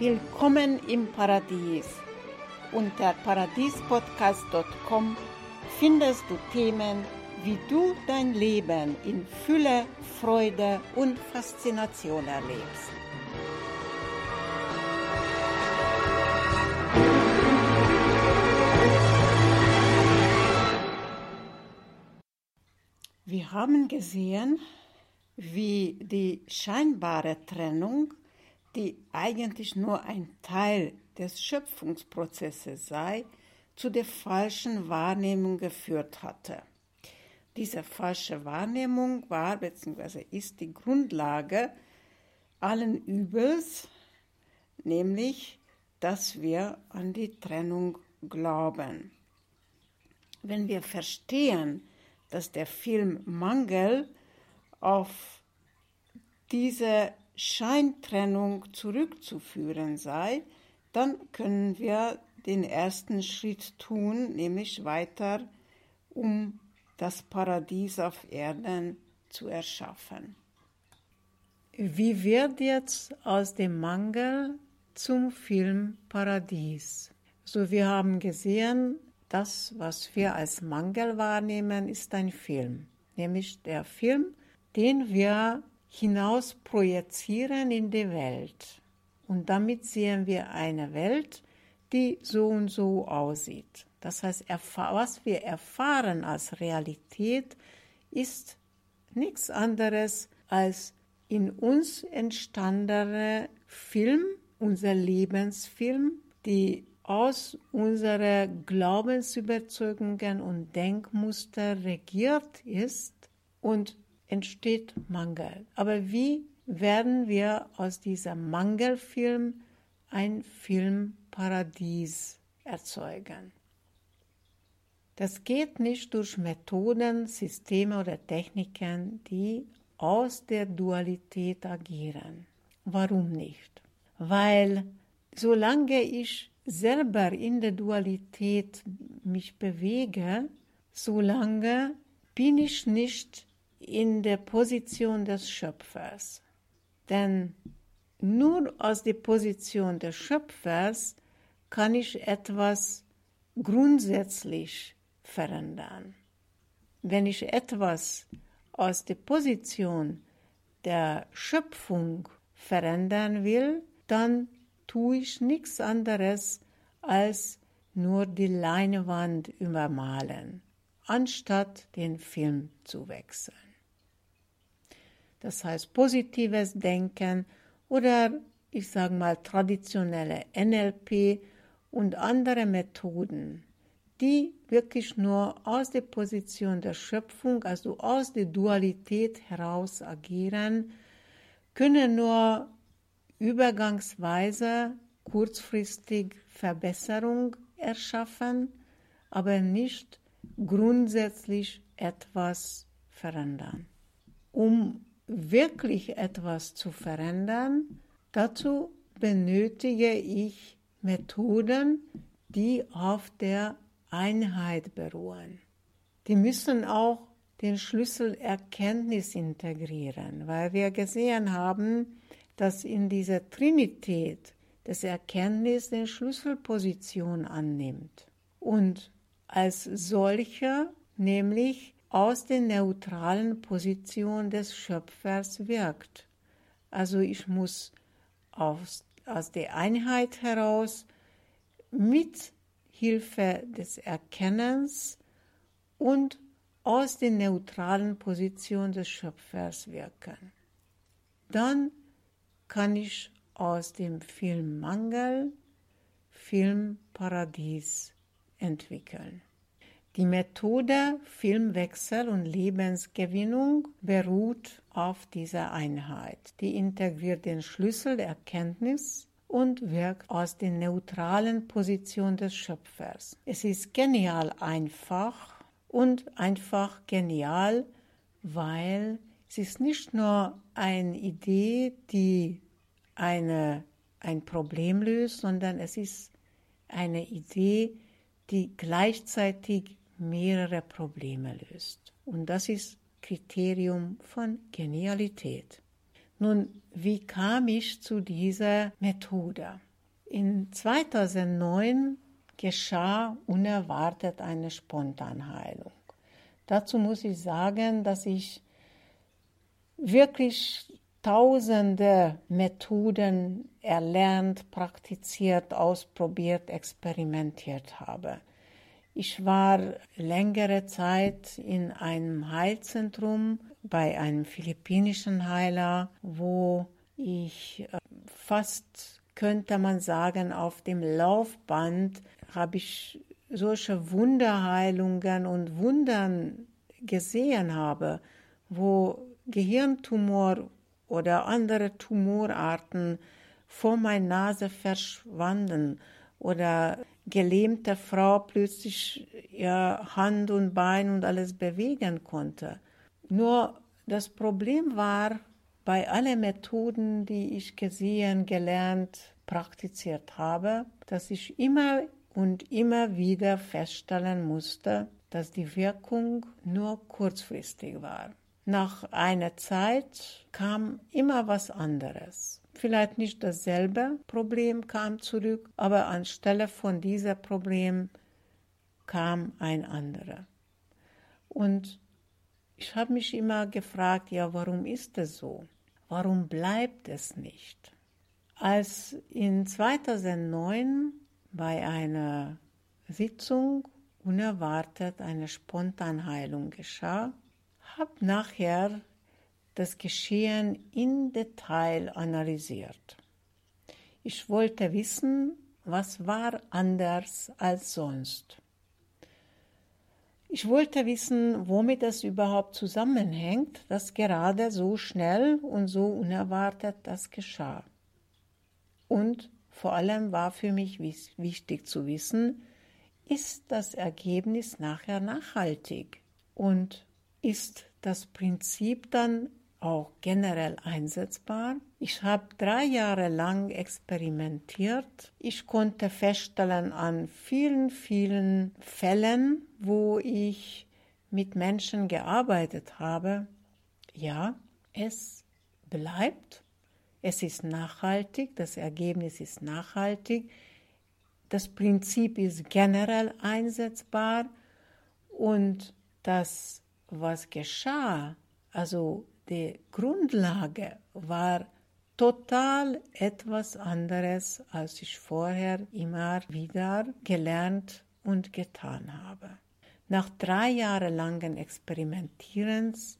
Willkommen im Paradies. Unter paradiespodcast.com findest du Themen, wie du dein Leben in Fülle, Freude und Faszination erlebst. Wir haben gesehen, wie die scheinbare Trennung, die eigentlich nur ein Teil des Schöpfungsprozesses sei, zu der falschen Wahrnehmung geführt hatte. Diese falsche Wahrnehmung war bzw. ist die Grundlage allen Übels, nämlich, dass wir an die Trennung glauben. Wenn wir verstehen, dass der Film Mangel auf diese Scheintrennung zurückzuführen sei, dann können wir den ersten Schritt tun, nämlich weiter, um das Paradies auf Erden zu erschaffen. Wie wird jetzt aus dem Mangel zum Film Paradies? So, wir haben gesehen, das, was wir als Mangel wahrnehmen, ist ein Film, nämlich der Film, den wir hinaus projizieren in die Welt. Und damit sehen wir eine Welt, die so und so aussieht. Das heißt, was wir erfahren als Realität ist nichts anderes als in uns entstandener Film, unser Lebensfilm, die aus unseren Glaubensüberzeugungen und Denkmuster regiert ist und entsteht Mangel. Aber wie werden wir aus diesem Mangelfilm ein Filmparadies erzeugen? Das geht nicht durch Methoden, Systeme oder Techniken, die aus der Dualität agieren. Warum nicht? Weil solange ich selber in der Dualität mich bewege, solange bin ich nicht in der Position des Schöpfers. Denn nur aus der Position des Schöpfers kann ich etwas grundsätzlich verändern. Wenn ich etwas aus der Position der Schöpfung verändern will, dann tue ich nichts anderes als nur die Leinwand übermalen, anstatt den Film zu wechseln. Das heißt positives Denken oder ich sage mal traditionelle NLP und andere Methoden, die wirklich nur aus der Position der Schöpfung, also aus der Dualität heraus agieren, können nur übergangsweise kurzfristig Verbesserung erschaffen, aber nicht grundsätzlich etwas verändern. Um wirklich etwas zu verändern, dazu benötige ich Methoden, die auf der Einheit beruhen. Die müssen auch den Schlüssel Erkenntnis integrieren, weil wir gesehen haben, dass in dieser Trinität das Erkenntnis den Schlüsselposition annimmt und als solcher nämlich aus der neutralen Position des Schöpfers wirkt. Also ich muss aus, aus der Einheit heraus mit Hilfe des Erkennens und aus der neutralen Position des Schöpfers wirken. Dann kann ich aus dem Film Mangel Filmparadies entwickeln. Die Methode Filmwechsel und Lebensgewinnung beruht auf dieser Einheit. Die integriert den Schlüssel der Erkenntnis und wirkt aus der neutralen Position des Schöpfers. Es ist genial einfach und einfach genial, weil es ist nicht nur eine Idee, die eine, ein Problem löst, sondern es ist eine Idee, die gleichzeitig mehrere Probleme löst. Und das ist Kriterium von Genialität. Nun, wie kam ich zu dieser Methode? In 2009 geschah unerwartet eine Spontanheilung. Dazu muss ich sagen, dass ich wirklich tausende Methoden erlernt, praktiziert, ausprobiert, experimentiert habe. Ich war längere Zeit in einem Heilzentrum bei einem philippinischen Heiler, wo ich äh, fast, könnte man sagen, auf dem Laufband habe ich solche Wunderheilungen und Wundern gesehen habe, wo Gehirntumor oder andere Tumorarten vor meiner Nase verschwanden oder gelähmte Frau plötzlich ihr Hand und Bein und alles bewegen konnte. Nur das Problem war, bei allen Methoden, die ich gesehen, gelernt, praktiziert habe, dass ich immer und immer wieder feststellen musste, dass die Wirkung nur kurzfristig war. Nach einer Zeit kam immer was anderes. Vielleicht nicht dasselbe Problem kam zurück, aber anstelle von diesem Problem kam ein anderer. Und ich habe mich immer gefragt, ja, warum ist es so? Warum bleibt es nicht? Als in 2009 bei einer Sitzung unerwartet eine Spontanheilung geschah, habe nachher das Geschehen in Detail analysiert. Ich wollte wissen, was war anders als sonst. Ich wollte wissen, womit es überhaupt zusammenhängt, dass gerade so schnell und so unerwartet das geschah. Und vor allem war für mich wichtig zu wissen, ist das Ergebnis nachher nachhaltig und ist das Prinzip dann auch generell einsetzbar. Ich habe drei Jahre lang experimentiert. Ich konnte feststellen an vielen, vielen Fällen, wo ich mit Menschen gearbeitet habe, ja, es bleibt, es ist nachhaltig, das Ergebnis ist nachhaltig, das Prinzip ist generell einsetzbar und das was geschah, also die Grundlage war total etwas anderes, als ich vorher immer wieder gelernt und getan habe. Nach drei Jahren langen Experimentierens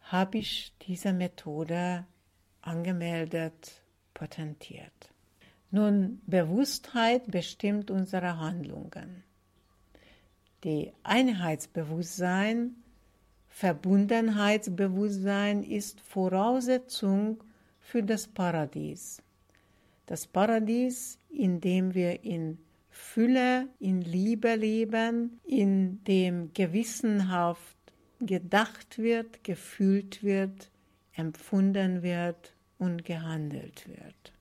habe ich diese Methode angemeldet, patentiert. Nun, Bewusstheit bestimmt unsere Handlungen. Die Einheitsbewusstsein Verbundenheitsbewusstsein ist Voraussetzung für das Paradies. Das Paradies, in dem wir in Fülle, in Liebe leben, in dem gewissenhaft gedacht wird, gefühlt wird, empfunden wird und gehandelt wird.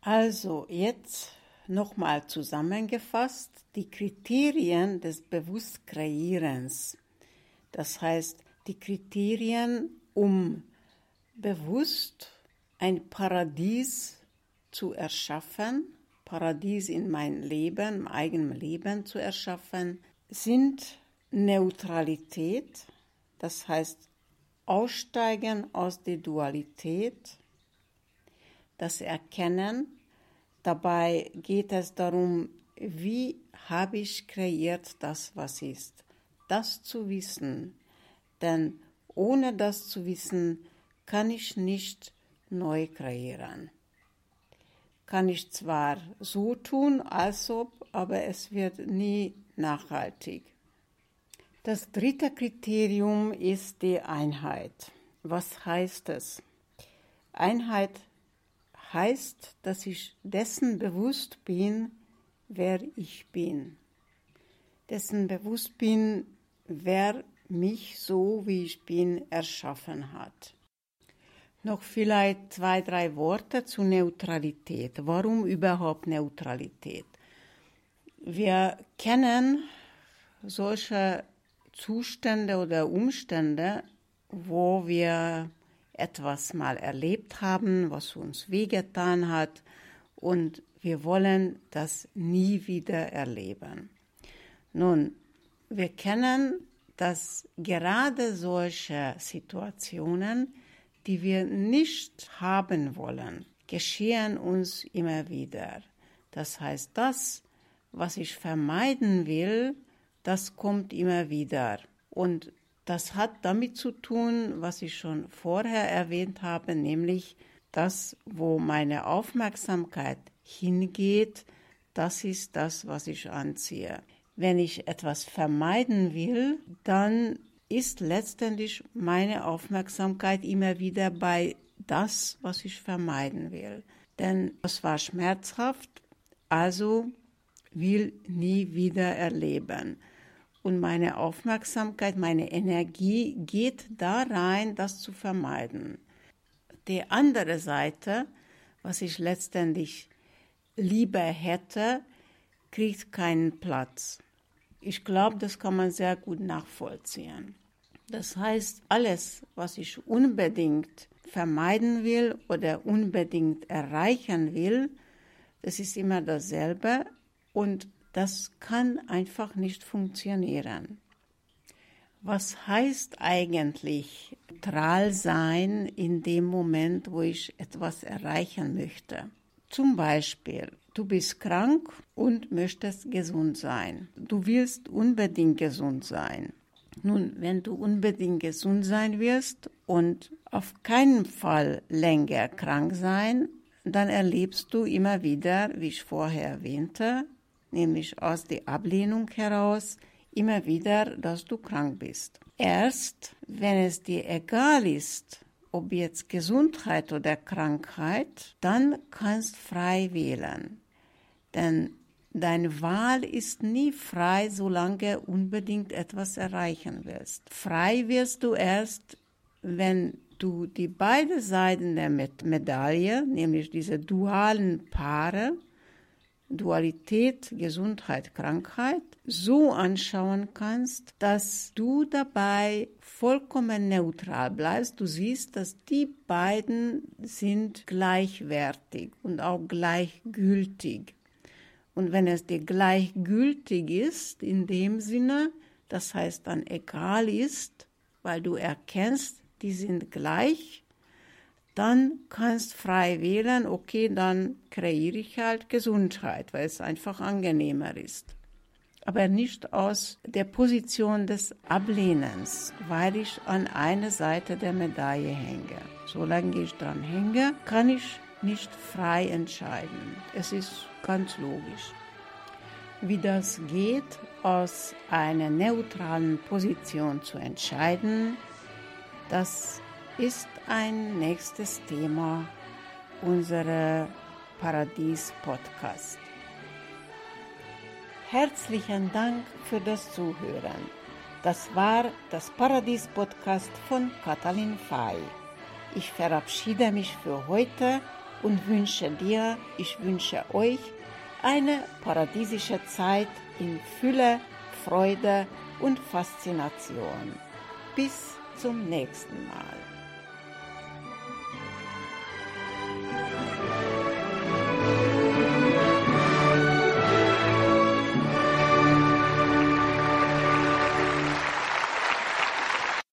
Also jetzt nochmal zusammengefasst die Kriterien des Bewusstkreierens. Das heißt, die Kriterien, um bewusst ein Paradies zu erschaffen, Paradies in mein Leben, im eigenen Leben zu erschaffen, sind Neutralität, das heißt Aussteigen aus der Dualität, das Erkennen. Dabei geht es darum, wie habe ich kreiert das, was ist das zu wissen, denn ohne das zu wissen, kann ich nicht neu kreieren. Kann ich zwar so tun, als ob, aber es wird nie nachhaltig. Das dritte Kriterium ist die Einheit. Was heißt es? Einheit heißt, dass ich dessen bewusst bin, wer ich bin. Dessen bewusst bin, wer mich so wie ich bin erschaffen hat. Noch vielleicht zwei, drei Worte zu Neutralität. Warum überhaupt Neutralität? Wir kennen solche Zustände oder Umstände, wo wir etwas mal erlebt haben, was uns wehgetan hat und wir wollen das nie wieder erleben. Nun, wir kennen, dass gerade solche Situationen, die wir nicht haben wollen, geschehen uns immer wieder. Das heißt, das, was ich vermeiden will, das kommt immer wieder. Und das hat damit zu tun, was ich schon vorher erwähnt habe, nämlich das, wo meine Aufmerksamkeit hingeht, das ist das, was ich anziehe. Wenn ich etwas vermeiden will, dann ist letztendlich meine Aufmerksamkeit immer wieder bei das, was ich vermeiden will. Denn es war schmerzhaft, also will nie wieder erleben. Und meine Aufmerksamkeit, meine Energie geht da rein, das zu vermeiden. Die andere Seite, was ich letztendlich lieber hätte, kriegt keinen Platz. Ich glaube, das kann man sehr gut nachvollziehen. Das heißt, alles, was ich unbedingt vermeiden will oder unbedingt erreichen will, das ist immer dasselbe und das kann einfach nicht funktionieren. Was heißt eigentlich neutral sein in dem Moment, wo ich etwas erreichen möchte? Zum Beispiel, du bist krank und möchtest gesund sein. Du willst unbedingt gesund sein. Nun, wenn du unbedingt gesund sein wirst und auf keinen Fall länger krank sein, dann erlebst du immer wieder, wie ich vorher erwähnte, nämlich aus der Ablehnung heraus, immer wieder, dass du krank bist. Erst wenn es dir egal ist, ob jetzt Gesundheit oder Krankheit, dann kannst frei wählen. Denn deine Wahl ist nie frei, solange unbedingt etwas erreichen willst. Frei wirst du erst, wenn du die beiden Seiten der Medaille, nämlich diese dualen Paare, Dualität, Gesundheit, Krankheit so anschauen kannst, dass du dabei vollkommen neutral bleibst. Du siehst, dass die beiden sind gleichwertig und auch gleichgültig. Und wenn es dir gleichgültig ist, in dem Sinne, das heißt dann egal ist, weil du erkennst, die sind gleich, dann kannst frei wählen, okay, dann kreiere ich halt Gesundheit, weil es einfach angenehmer ist. Aber nicht aus der Position des Ablehnens, weil ich an einer Seite der Medaille hänge. Solange ich dran hänge, kann ich nicht frei entscheiden. Es ist ganz logisch. Wie das geht, aus einer neutralen Position zu entscheiden, das ist ein nächstes Thema unserer Paradies-Podcast. Herzlichen Dank für das Zuhören. Das war das Paradies-Podcast von Katalin Fay. Ich verabschiede mich für heute und wünsche dir, ich wünsche euch eine paradiesische Zeit in Fülle, Freude und Faszination. Bis zum nächsten Mal.